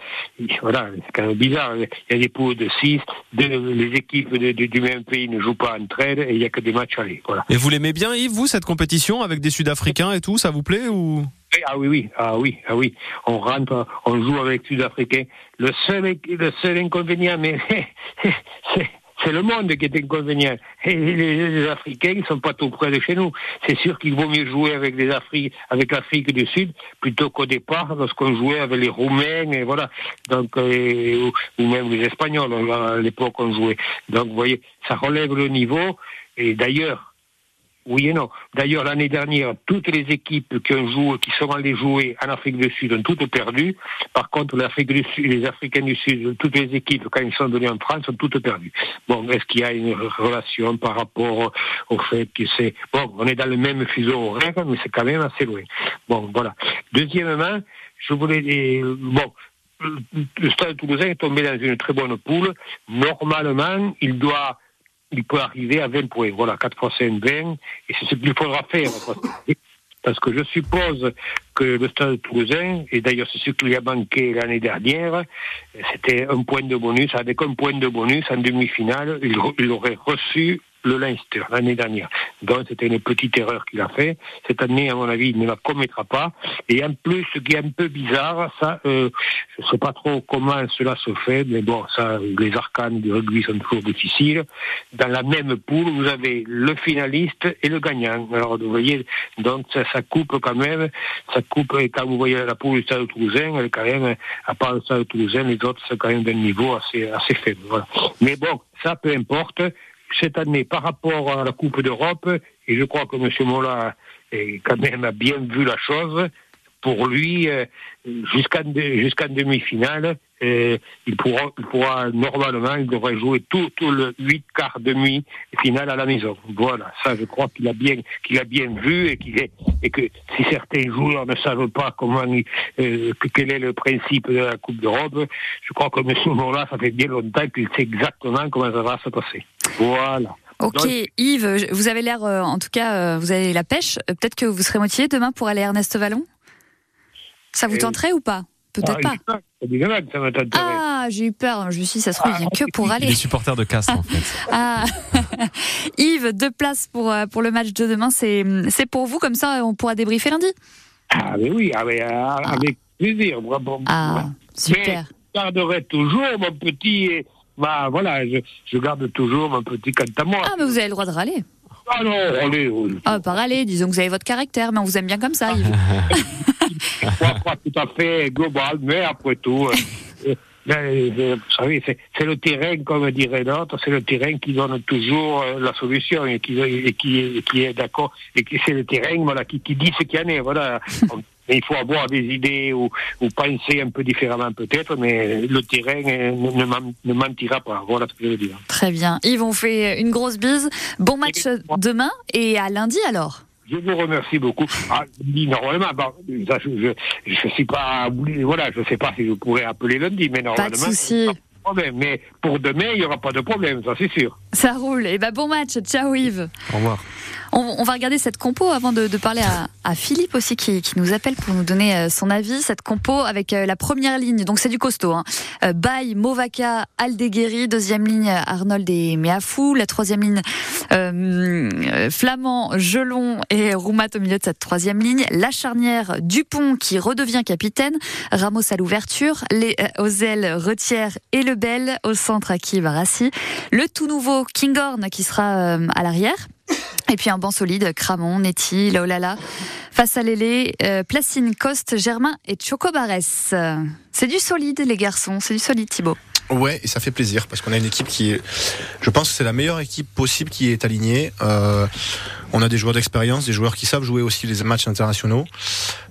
voilà, c'est quand même bizarre. Il y a des poules de 6, les équipes du même pays ne jouent pas entre elles et il n'y a que des matchs allés. Voilà. Et vous l'aimez bien, Yves, vous, cette compétition avec des Sud-Africains et tout, ça vous plaît ou? Ah oui, oui, ah oui, ah oui. On rentre, on joue avec Sud-Africains. Le seul, le seul inconvénient, mais <laughs> c'est le monde qui est inconvénient. Et les, Africains ne sont pas tout près de chez nous. C'est sûr qu'il vaut mieux jouer avec les Afriques, avec l'Afrique du Sud, plutôt qu'au départ, lorsqu'on jouait avec les Roumains, et voilà. Donc, euh, ou, même les Espagnols, à l'époque, on jouait. Donc, vous voyez, ça relève le niveau. Et d'ailleurs, oui et non. D'ailleurs, l'année dernière, toutes les équipes qui, ont joué, qui sont allées jouer en Afrique du Sud ont toutes perdu. Par contre, l'Afrique du Sud, les Africains du Sud, toutes les équipes, quand ils sont venus en France, ont toutes perdu. Bon, est-ce qu'il y a une relation par rapport au fait que c'est... Bon, on est dans le même fuseau horaire, mais c'est quand même assez loin. Bon, voilà. Deuxièmement, je voulais... Bon, le Stade Toulousain est tombé dans une très bonne poule. Normalement, il doit il peut arriver à 20 points. Voilà, 4 fois 5, 20. Et c'est ce qu'il faudra faire. Parce que je suppose que le stade toulousain, et d'ailleurs c'est ce qui lui a manqué l'année dernière, c'était un point de bonus, avec un point de bonus en demi-finale, il aurait reçu le Leinster l'année dernière. Donc c'était une petite erreur qu'il a fait. Cette année, à mon avis, il ne la commettra pas. Et en plus, ce qui est un peu bizarre, ça, euh, je ne sais pas trop comment cela se fait, mais bon, ça, les arcanes du rugby sont toujours difficiles. Dans la même poule, vous avez le finaliste et le gagnant. Alors, vous voyez, donc ça, ça coupe quand même, ça coupe, et quand vous voyez la poule du Stade Toulousain, elle est quand même, à part le Stade Toulousain, les autres, c'est quand même d'un niveau assez, assez faible. Voilà. Mais bon, ça, peu importe cette année par rapport à la Coupe d'Europe, et je crois que M. Mola quand même a bien vu la chose, pour lui, euh, jusqu'en demi-finale, euh, il, pourra, il pourra normalement, il devrait jouer tout, tout le 8 quarts demi finale à la maison. Voilà, ça je crois qu'il a bien qu'il a bien vu et qu'il est et que si certains joueurs ne savent pas comment euh, quel est le principe de la Coupe d'Europe, je crois que M. Mola, ça fait bien longtemps qu'il sait exactement comment ça va se passer. Voilà. Ok, Yves, vous avez l'air, en tout cas, vous avez la pêche. Peut-être que vous serez motivé demain pour aller à Ernest Vallon? Ça vous tenterait ou pas? Peut-être ah, pas. Ah, j'ai eu peur. Je me suis dit, ça se trouve, il vient que pour aller. Les supporters de Castres, en <laughs> fait. Ah. <laughs> Yves, deux places pour, euh, pour le match de demain. C'est pour vous, comme ça, on pourra débriefer lundi Ah, mais oui, avec, euh, ah. avec plaisir. Ah, super. je garderai toujours mon petit. Bah, voilà, je, je garde toujours mon petit quant à moi. Ah, mais vous avez le droit de râler. Ah non, allez. Ah, pas râler, disons que vous avez votre caractère, mais on vous aime bien comme ça, Yves. <laughs> pas tout à fait global, mais après tout, euh, <laughs> euh, euh, vous savez, c'est le terrain, comme dirait l'autre, c'est le terrain qui donne toujours la solution et qui, qui, qui est d'accord, et c'est le terrain voilà, qui, qui dit ce qu'il y en est. Voilà. <laughs> il faut avoir des idées ou, ou penser un peu différemment peut-être, mais le terrain ne, ne mentira pas. Voilà ce que je veux dire. Très bien. Yves, on fait une grosse bise. Bon match demain et à lundi alors. Je vous remercie beaucoup. Ah, normalement, ça, je ne suis pas, voilà, je sais pas si je pourrais appeler lundi, mais normalement. Pas de souci. Mais pour demain, il n'y aura pas de problème, ça c'est sûr. Ça roule. Et bah bon match. Ciao Yves. Au revoir. On, va regarder cette compo avant de, parler à, Philippe aussi qui, nous appelle pour nous donner euh, son avis. Cette compo avec euh, la première ligne, donc c'est du costaud. Hein. Euh, Baye, Movaca, Aldeguerri. Deuxième ligne, Arnold et Meafou. La troisième ligne, Flamand, Gelon et Roumat au milieu de cette troisième ligne. La charnière, Dupont qui redevient capitaine. Ramos à l'ouverture. Les aux ailes, Retière et Lebel. Au centre, Aki Barassi. Le tout nouveau Kinghorn qui sera à l'arrière. Et puis un banc solide, Cramon, Netty, Laolala, face à Lélé, euh, Placine, Coste, Germain et Chocobarès. C'est du solide, les garçons, c'est du solide, Thibaut. Ouais, et ça fait plaisir parce qu'on a une équipe qui est, je pense que c'est la meilleure équipe possible qui est alignée. Euh, on a des joueurs d'expérience, des joueurs qui savent jouer aussi les matchs internationaux.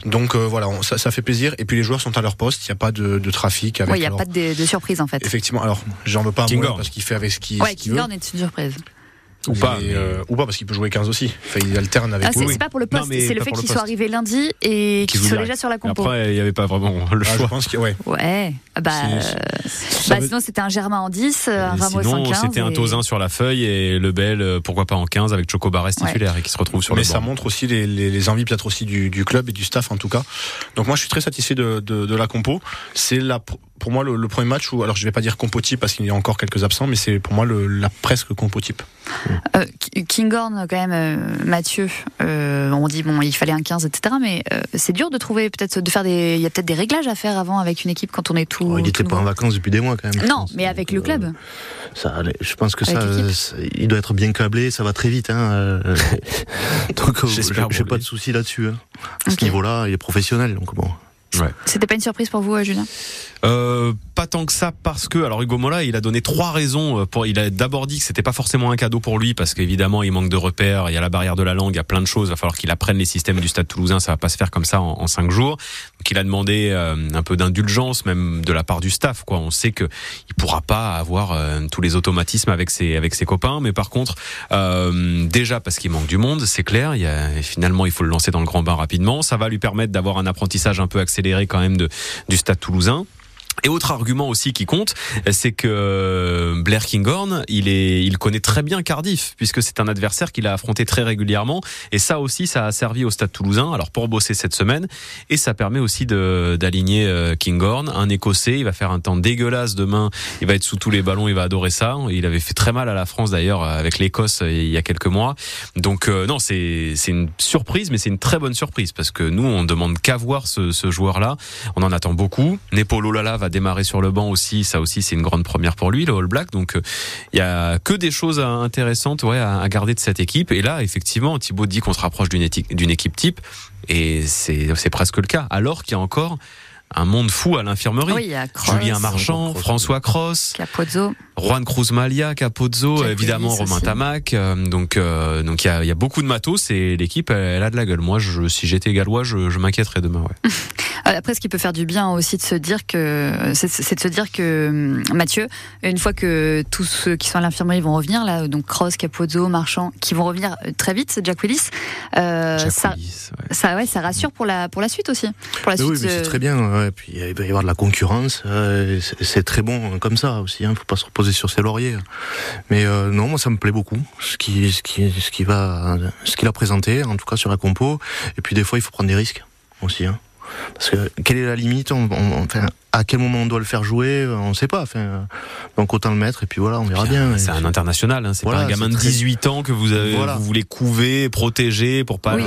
Donc euh, voilà, ça, fait plaisir. Et puis les joueurs sont à leur poste, il n'y a pas de, trafic. Oui, il n'y a pas de, de, surprise en fait. Effectivement, alors j'en veux pas à parce qu'il fait avec ce qu'il ouais, qu veut. est une surprise. Ou pas, euh, ou pas parce qu'il peut jouer 15 aussi. Enfin, il alterne avec. Ah, c'est pas pour le poste, c'est le fait qu'il soit arrivé lundi et qu'il soit déjà sur la compo. Après, il n'y avait pas vraiment le ah, choix. je pense que, ouais. Ouais. Bah, euh, bah sinon c'était un Germain en 10, un Ramos en 15. C'était un Tozin sur la feuille et le Bel, euh, pourquoi pas en 15 avec Choco Barres titulaire et qui se retrouve sur Mais le ça montre aussi les, les, les envies peut-être aussi du, du, club et du staff en tout cas. Donc moi je suis très satisfait de, de, de la compo. C'est la pour moi le, premier match où, alors je vais pas dire compo type parce qu'il y a encore quelques absents, mais c'est pour moi le, la presque compo type. Euh, Kinghorn, quand même, euh, Mathieu, euh, on dit bon, il fallait un 15, etc. Mais euh, c'est dur de trouver, peut-être, de faire des. Il y a peut-être des réglages à faire avant avec une équipe quand on est tout. Oh, il n'était pas en vacances depuis des mois quand même. Non, mais avec le club. ça, je pense que ça, il doit être bien câblé, ça va très vite. Hein, <laughs> donc, j'ai pas de souci là-dessus. Hein. À ce niveau-là, il est professionnel, donc bon. Ouais. C'était pas une surprise pour vous, Julien euh, pas tant que ça parce que alors Hugo Mola il a donné trois raisons euh, pour il a d'abord dit que c'était pas forcément un cadeau pour lui parce qu'évidemment il manque de repères il y a la barrière de la langue il y a plein de choses il va falloir qu'il apprenne les systèmes du Stade Toulousain ça va pas se faire comme ça en, cinq jours. Donc il a demandé euh, un peu d'indulgence même de la part du staff quoi. On sait que il pourra pas avoir euh, tous les automatismes avec ses avec ses copains mais par contre déjà parce qu'il manque du monde c'est clair il y a, finalement il faut le lancer dans le grand bain rapidement. Ça va lui permettre d'avoir un apprentissage un peu accéléré quand même du Stade Toulousain et autre argument aussi qui compte, c'est que euh, Blair Kinghorn, il est, il connaît très bien Cardiff puisque c'est un adversaire qu'il a affronté très régulièrement. Et ça aussi, ça a servi au Stade Toulousain. Alors pour bosser cette semaine, et ça permet aussi d'aligner euh, Kinghorn, un Écossais. Il va faire un temps dégueulasse demain. Il va être sous tous les ballons. Il va adorer ça. Il avait fait très mal à la France d'ailleurs avec l'Écosse euh, il y a quelques mois. Donc non, c'est c'est une surprise, mais c'est une très bonne surprise parce que nous on demande qu'à voir ce, ce joueur-là. On en attend beaucoup. Nepolo Lala va démarrer sur le banc aussi. Ça aussi, c'est une grande première pour lui, le All Black. Donc, euh, il y a que des choses intéressantes ouais, à garder de cette équipe. Et là, effectivement, Thibaut dit qu'on se rapproche d'une équipe type. Et c'est presque le cas. Alors qu'il y a encore un monde fou à l'infirmerie. Oui, Julien Marchand, François Cross, Capozzo. Juan Cruz Malia, Capozzo, évidemment Romain Tamac. Euh, donc euh, donc il y a, y a, beaucoup de matos et l'équipe elle, a de la gueule. Moi, je, si j'étais gallois, je, je m'inquiéterais demain. Ouais. <laughs> Après, ce qui peut faire du bien aussi de se dire que c'est de se dire que hum, Mathieu, une fois que tous ceux qui sont à l'infirmerie vont revenir là, donc Cross, Capozzo, Marchand, qui vont revenir très vite, Jack Willis, euh, ça, ça, ouais, ça rassure pour la pour la suite aussi. Pour la oui, suite, c'est très bien. Et puis il va y avoir de la concurrence. c'est très bon comme ça aussi. Hein, faut pas se reposer sur ses lauriers. Mais euh, non, moi ça me plaît beaucoup ce qui, ce ce qu'il a présenté, en tout cas sur la compo. Et puis des fois, il faut prendre des risques aussi. Hein. Parce que quelle est la limite enfin, à quel moment on doit le faire jouer, on ne sait pas. Enfin, donc autant le mettre et puis voilà, on verra bien. C'est un international, hein, c'est pas un gamin de 18 ans que vous, avez, vous voulez couver, protéger pour pas, le,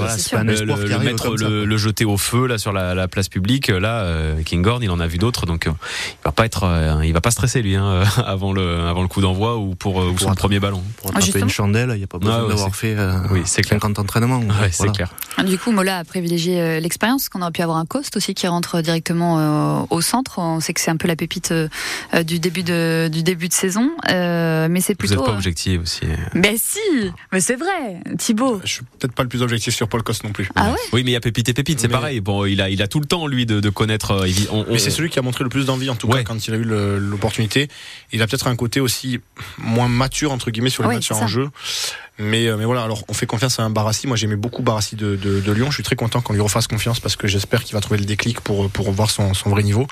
mettre le, jeter au feu là sur la, place publique. Là, euh, Kinghorn, il en a vu d'autres, donc euh, il va pas être, euh, il va pas stresser lui hein, <laughs> avant le avant le coup d'envoi ou pour, ou son premier ballon. Pour attraper ah, une chandelle, il n'y a pas besoin d'avoir fait oui, 50 entraînements. c'est clair. Du coup, Mola a privilégié l'expérience, qu'on aurait pu avoir un cost aussi qui rentre directement au centre on sait que c'est un peu la pépite euh, du début de du début de saison, euh, mais c'est plutôt. Vous n'êtes pas objectif aussi. Mais si, mais c'est vrai, Thibaut. Je suis peut-être pas le plus objectif sur Paul Coste non plus. Ah ouais. Oui, mais il y a pépite et pépite, c'est pareil. Bon, il a il a tout le temps lui de, connaître. Euh, mais c'est celui qui a montré le plus d'envie en tout cas quand il a eu l'opportunité. Il a peut-être un côté aussi moins mature entre guillemets sur les matchs en jeu. Mais, mais voilà, alors on fait confiance à un Barassi. Moi j'aimais beaucoup Barassi de, de, Lyon. Je suis très content qu'on lui refasse confiance parce que j'espère qu'il va trouver le déclic pour, pour voir son, son vrai niveau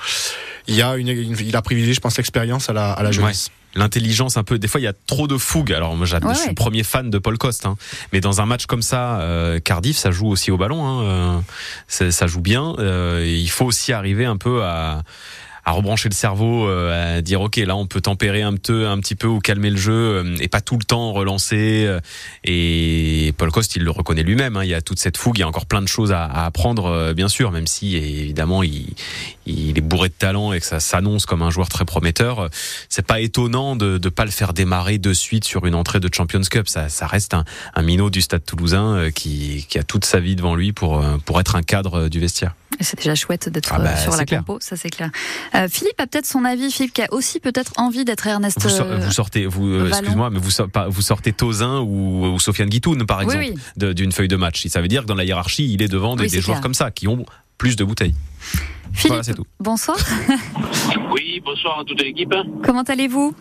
il y a une, il a privilégié, je pense, l'expérience à la, à la jeunesse. l'intelligence un peu. Des fois, il y a trop de fougue. Alors, moi, je suis le premier fan de Paul Coste, hein. mais dans un match comme ça, euh, Cardiff, ça joue aussi au ballon. Hein. Euh, ça joue bien. Euh, il faut aussi arriver un peu à à rebrancher le cerveau, euh, à dire ok là on peut tempérer un peu, un petit peu ou calmer le jeu euh, et pas tout le temps relancer. Euh, et Paul Coste il le reconnaît lui-même. Hein, il y a toute cette fougue, il y a encore plein de choses à, à apprendre bien sûr, même si évidemment il, il est bourré de talent et que ça s'annonce comme un joueur très prometteur. C'est pas étonnant de ne pas le faire démarrer de suite sur une entrée de Champions Cup. Ça, ça reste un, un minot du Stade Toulousain qui, qui a toute sa vie devant lui pour pour être un cadre du vestiaire. C'est déjà chouette d'être ah bah, sur la compo, ça c'est clair. Euh, Philippe a peut-être son avis, Philippe qui a aussi peut-être envie d'être Ernest. Vous, vous sortez, vous, euh, excuse-moi, mais vous, vous sortez Tozin ou, ou Sofiane Guitoun par exemple d'une feuille de match. Ça veut dire que dans la hiérarchie, il est devant des, joueurs comme ça qui ont plus de bouteilles. Philippe, tout. bonsoir. <laughs> oui, bonsoir à toute l'équipe. Comment allez-vous?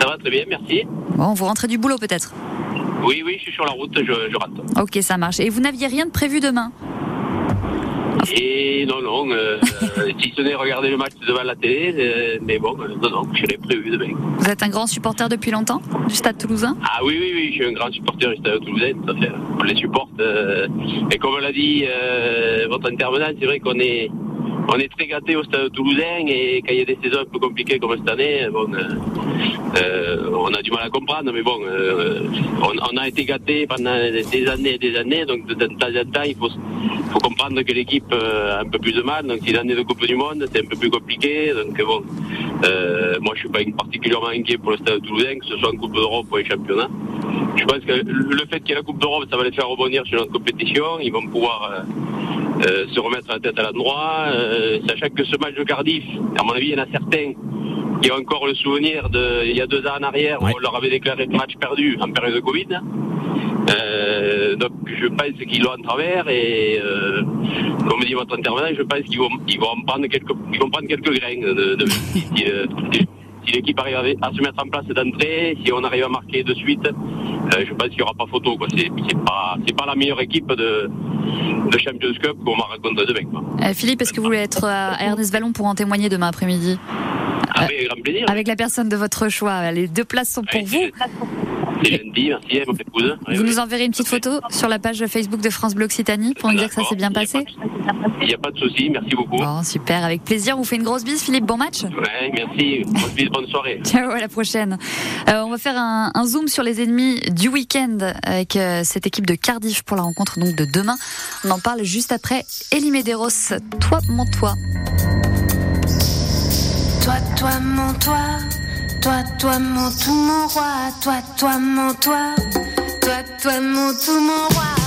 Ça va très bien, merci. Bon, vous rentrez du boulot peut-être? Oui, oui, je suis sur la route, je, je rate. Ok, ça marche. Et vous n'aviez rien de prévu demain? Et non, non, euh, si ce n'est regarder le match devant la télé, euh, mais bon, euh, non, non, je l'ai prévu demain. Vous êtes un grand supporter depuis longtemps du Stade Toulousain? Ah oui, oui, oui, je suis un grand supporter du Stade Toulousain, On les supporte. et comme l'a dit votre intervenant, c'est vrai qu'on est on est très gâtés au stade toulousain et quand il y a des saisons un peu compliquées comme cette année, bon, euh, on a du mal à comprendre, mais bon, euh, on, a été gâtés pendant des années et des années, donc de, temps en temps, il faut, comprendre que l'équipe euh, a un peu plus de mal, donc si l'année de Coupe du Monde, c'est un peu plus compliqué, donc bon, moi je suis pas particulièrement inquiet pour le stade toulousain, que ce soit en Coupe d'Europe ou en championnat. Je pense que le fait qu'il y ait la Coupe d'Europe, ça va les faire rebondir sur notre compétition, ils vont pouvoir euh, se remettre la tête à l'endroit, euh, sachant que ce match de Cardiff, à mon avis, il y en a certains qui ont encore le souvenir de il y a deux ans en arrière où on leur avait déclaré le match perdu en période de Covid. Euh, donc je pense qu'ils l'ont en travers et comme dit votre intervenant, je pense qu'ils vont, ils vont prendre quelques, ils vont prendre quelques grains de, de, si l'équipe arrive à, se mettre en place d'entrée, si on arrive à marquer de suite, euh, je pense qu'il n'y aura pas photo. C'est, pas, pas la meilleure équipe de, de Champions Cup qu'on m'a raconté demain. Euh, Philippe, est-ce que vous voulez être à Ernest Vallon pour en témoigner demain après-midi? Ah, grand plaisir. Avec la personne de votre choix. Les deux places sont pour vous. Vous nous enverrez une petite photo sur la page Facebook de France Bleu Occitanie pour nous dire que ça s'est bien passé Il n'y a pas de souci, merci beaucoup. Bon, super, avec plaisir. On vous fait une grosse bise, Philippe. Bon match Ouais, merci. Grosse bise, bonne soirée. <laughs> Ciao, à la prochaine. Euh, on va faire un, un, zoom sur les ennemis du week-end avec euh, cette équipe de Cardiff pour la rencontre donc de demain. On en parle juste après. Elie Medeiros, toi, mon toi. Toi, toi, mon toi. Toi, toi, mon tout, mon roi. Toi, toi, mon toi. Toi, toi, mon tout, mon roi.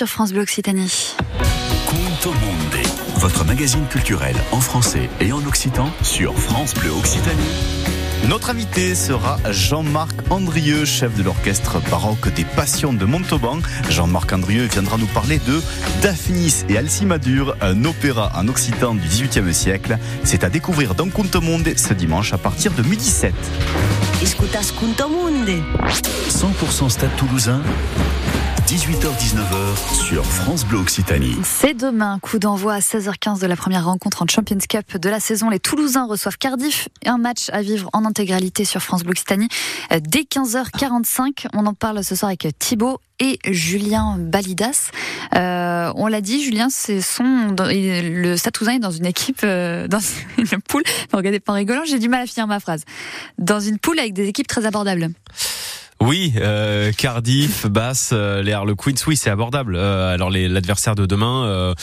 Sur France Bleu Occitanie. Conto Monde, votre magazine culturel en français et en occitan sur France Bleu Occitanie. Notre invité sera Jean-Marc Andrieux, chef de l'orchestre baroque des Passions de Montauban. Jean-Marc Andrieux viendra nous parler de Daphnis et Alcimadure, un opéra en occitan du XVIIIe siècle. C'est à découvrir dans Conto Monde ce dimanche à partir de 12h17. 100% Stade Toulousain. 18h-19h sur France Bleu Occitanie. C'est demain, coup d'envoi à 16h15 de la première rencontre en Champions Cup de la saison. Les Toulousains reçoivent Cardiff et un match à vivre en intégralité sur France Bleu Occitanie dès 15h45. On en parle ce soir avec Thibaut et Julien Balidas. Euh, on l'a dit, Julien, c'est son le Stade Toulousain est dans une équipe, euh, dans <laughs> une poule. Regardez pas en rigolant, j'ai du mal à finir ma phrase. Dans une poule avec des équipes très abordables. Oui, euh, Cardiff, Basse, euh, les Harlequins, oui, c'est abordable. Euh, alors l'adversaire de demain, euh,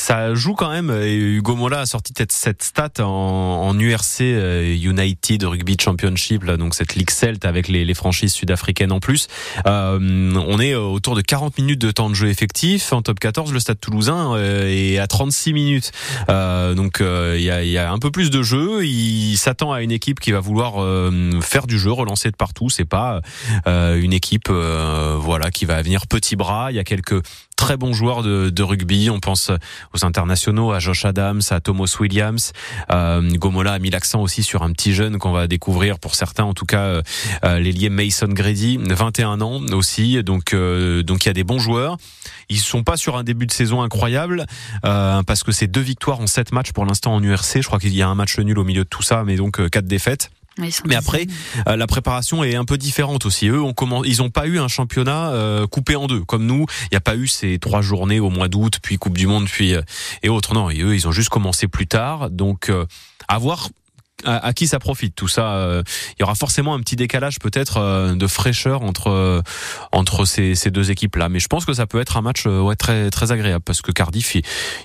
ça joue quand même. Et Hugo Mola a sorti cette, stat en, en URC euh, United Rugby Championship, là, donc cette ligue celte avec les, les franchises sud-africaines en plus. on est autour de 40 minutes de temps de jeu effectif. En top 14, le Stade Toulousain est à 36 minutes. donc il y a, y, a, un peu plus de jeu. Il s'attend à une équipe qui va vouloir faire du jeu, relancer de partout. C'est pas euh, une équipe euh, voilà qui va venir petit bras. Il y a quelques très bons joueurs de, de, rugby. On pense aux internationaux, à Josh Adams, à Thomas Williams. Euh, Gomola a mis l'accent aussi sur un petit jeune qu'on va découvrir pour certains, en tout cas euh, l'ailier Mason Grady, 21 ans aussi. Donc donc il y a des bons joueurs. Ils sont pas sur un début de saison incroyable euh, parce que c'est deux victoires en sept matchs pour l'instant en URC. Je crois qu'il y a un match nul au milieu de tout ça, mais donc quatre défaites. Mais après, euh, la préparation est un peu différente aussi. Eux, on commence, ils n'ont pas eu un championnat euh, coupé en deux, comme nous. Il n'y a pas eu ces trois journées au mois d'août, puis Coupe du Monde, puis euh, et autres. Non, et eux, ils ont juste commencé plus tard. Donc, à voir à, qui ça profite tout ça euh, Il y aura forcément un petit décalage peut-être euh, de fraîcheur entre euh, entre ces, ces deux équipes là, mais je pense que ça peut être un match ouais très très agréable parce que Cardiff ils,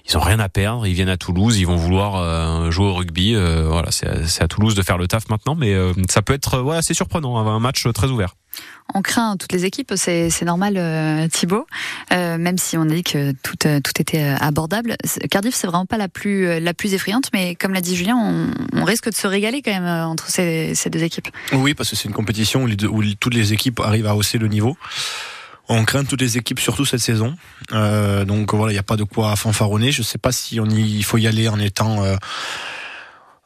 ils ont rien à perdre, ils viennent à Toulouse, ils vont vouloir jouer au rugby, voilà c'est à Toulouse de faire le taf maintenant, mais ça peut être ouais assez surprenant, un match très ouvert on craint toutes les équipes, c'est normal euh, Thibaut, euh, même si on a dit que tout, euh, tout était abordable. Cardiff, c'est vraiment pas la plus, la plus effrayante, mais comme l'a dit Julien, on, risque de se régaler quand même entre ces, deux équipes. Oui, parce que c'est une compétition où, toutes les équipes arrivent à hausser le niveau. On craint toutes les équipes, surtout cette saison. donc voilà, il n'y a pas de quoi fanfaronner. Je ne sais pas si on il faut y aller en étant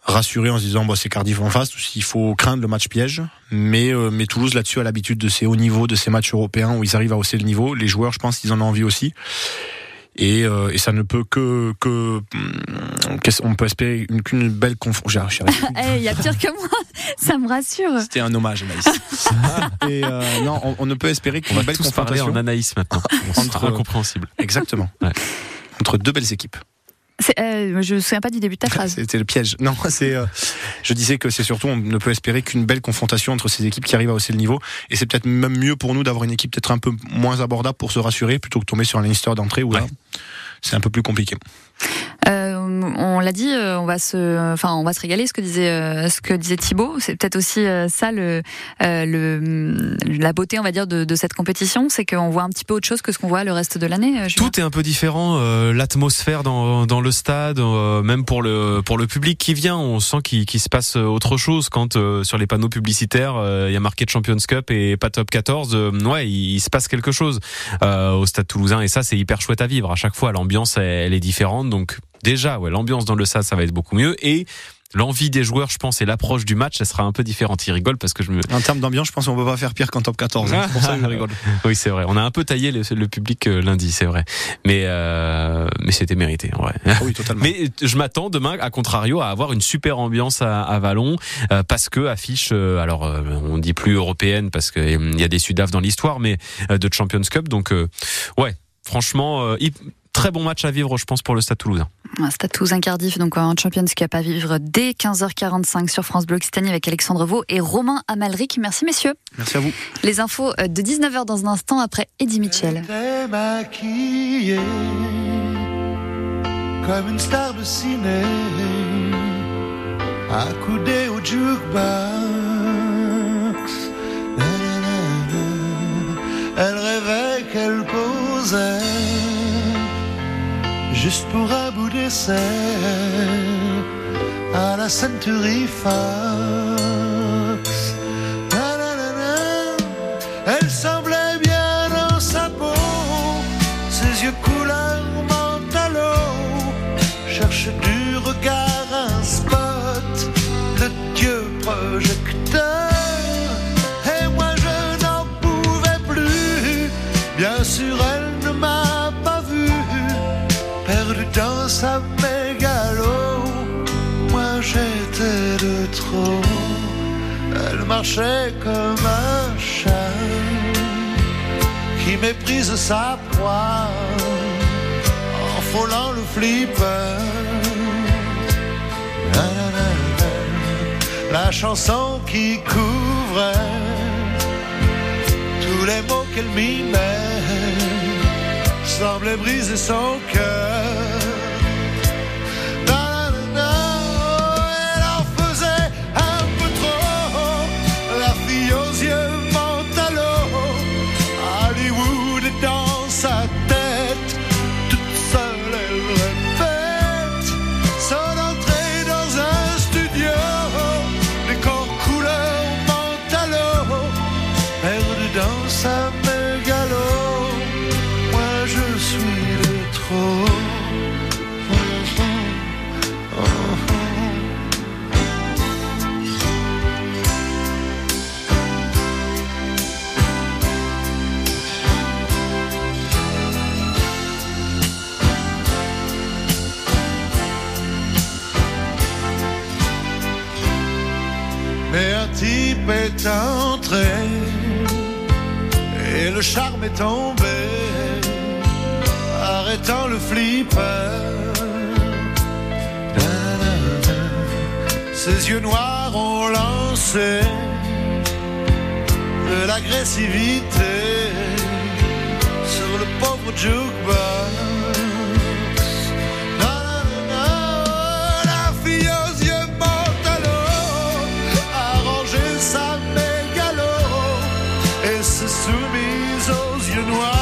rassuré en se disant bon, c'est Cardiff en face, il faut craindre le match piège. Mais, euh, mais Toulouse là-dessus a l'habitude de ces hauts niveaux, de ces matchs européens où ils arrivent à hausser le niveau. Les joueurs, je pense qu'ils en ont envie aussi. Et, euh, et, ça ne peut que que hum, on peut espérer qu'une belle confrontation. <laughs> Eh, il y a pire que moi, <laughs> ça me rassure. C'était un hommage, Anaïs. <laughs> et euh, non, on, ne peut espérer qu'une belle tous confrontation en Anaïs maintenant. Entre incompréhensible. Exactement. Ouais. Entre deux belles équipes. Euh, je me souviens pas du début de ta phrase. <laughs> C'était le piège. Non, <laughs> c'est. Euh, je disais que c'est surtout on ne peut espérer qu'une belle confrontation entre ces équipes qui arrivent à hausser le niveau. Et c'est peut-être même mieux pour nous d'avoir une équipe peut-être un peu moins abordable pour se rassurer plutôt que tomber sur un Lannister d'entrée où là c'est un peu plus compliqué. Euh, on l'a dit, euh, on va se, enfin, on va se régaler. Ce que disait, euh, ce que disait Thibaut, c'est peut-être aussi ça le, le, la beauté, on va dire, de, cette compétition, c'est qu'on voit un petit peu autre chose que ce qu'on voit le reste de l'année. Tout est un peu différent. L'atmosphère dans, dans le stade, même pour le pour le public qui vient, on sent qu'il se passe autre chose quand sur les panneaux publicitaires il y a marqué Champions Cup et pas Top 14. ouais, il, se passe quelque chose au stade toulousain et ça c'est hyper chouette à vivre. À chaque fois, l'ambiance elle, est différente, donc déjà, ouais, l'ambiance dans le stade, ça va être beaucoup mieux. Et l'envie des joueurs, je pense, et l'approche du match, ça sera un peu différente. Ils rigolent parce que je me. En termes d'ambiance, je pense qu'on peut pas faire pire qu'en top 14. Hein. C'est pour ça qu'ils <laughs> rigolent. oui, c'est vrai. On a un peu taillé le, public euh, lundi, c'est vrai. Mais euh, mais c'était mérité, en vrai. Ah oui, totalement. mais je m'attends demain, à contrario, à avoir une super ambiance à, à Vallon euh, parce que affiche, alors on dit plus européenne parce qu'il y a des Sudaf dans l'histoire, mais de Champions Cup. Donc ouais, franchement, très bon match à vivre, je pense, pour le Stade Toulousain. Stade Toulousain Cardiff, donc en Champions Cup à vivre dès 15h45 sur France Bleu Occitanie avec Alexandre Vaux et Romain Amalric. Merci messieurs. Merci à vous. Les infos euh, de 19h dans un instant après Eddie Mitchell. comme une star de ciné, accoudée au jukebox. Elle rêvait qu'elle posait juste pour un bout d'essai à la Century Fox. Elle semblait bien dans sa peau, ses yeux couleur mentalo, cherche du regard un spot, le dieu projecteur. Sa mégalo. Moi j'étais de trop, elle marchait comme un chat qui méprise sa proie en frôlant le flipper. La chanson qui couvrait tous les mots qu'elle mimait semblait briser son cœur. Type est entré et le charme est tombé, arrêtant le flipper. Ses yeux noirs ont lancé de l'agressivité sur le pauvre jukebox. Et s'est soumise aux yeux noirs,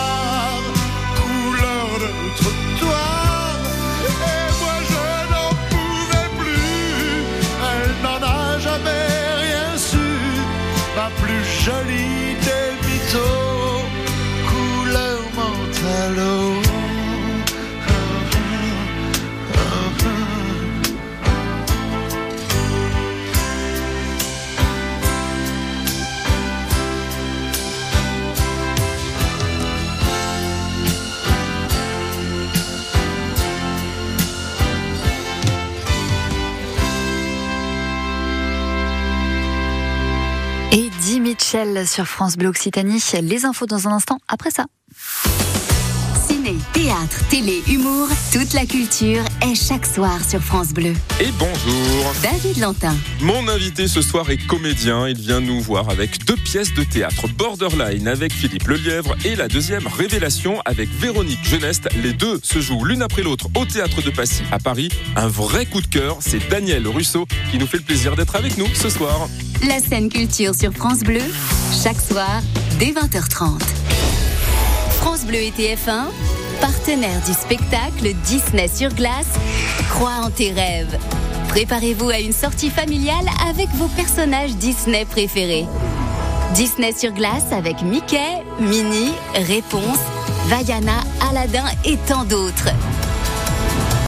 Mitchell sur France Bleu Occitanie. Les infos dans un instant après ça. Ciné, théâtre, télé, humour, toute la culture est chaque soir sur France Bleu. Et bonjour. David Lantin. Mon invité ce soir est comédien. Il vient nous voir avec deux pièces de théâtre. Borderline avec Philippe Lelièvre et la deuxième Révélation avec Véronique Geneste. Les deux se jouent l'une après l'autre au théâtre de Passy à Paris. Un vrai coup de cœur. C'est Daniel Russo qui nous fait le plaisir d'être avec nous ce soir. La scène culture sur France Bleu, chaque soir dès 20h30. France Bleu et TF1, partenaire du spectacle Disney sur glace, crois en tes rêves. Préparez-vous à une sortie familiale avec vos personnages Disney préférés. Disney sur glace avec Mickey, Minnie, Réponse, Vaiana, Aladdin et tant d'autres.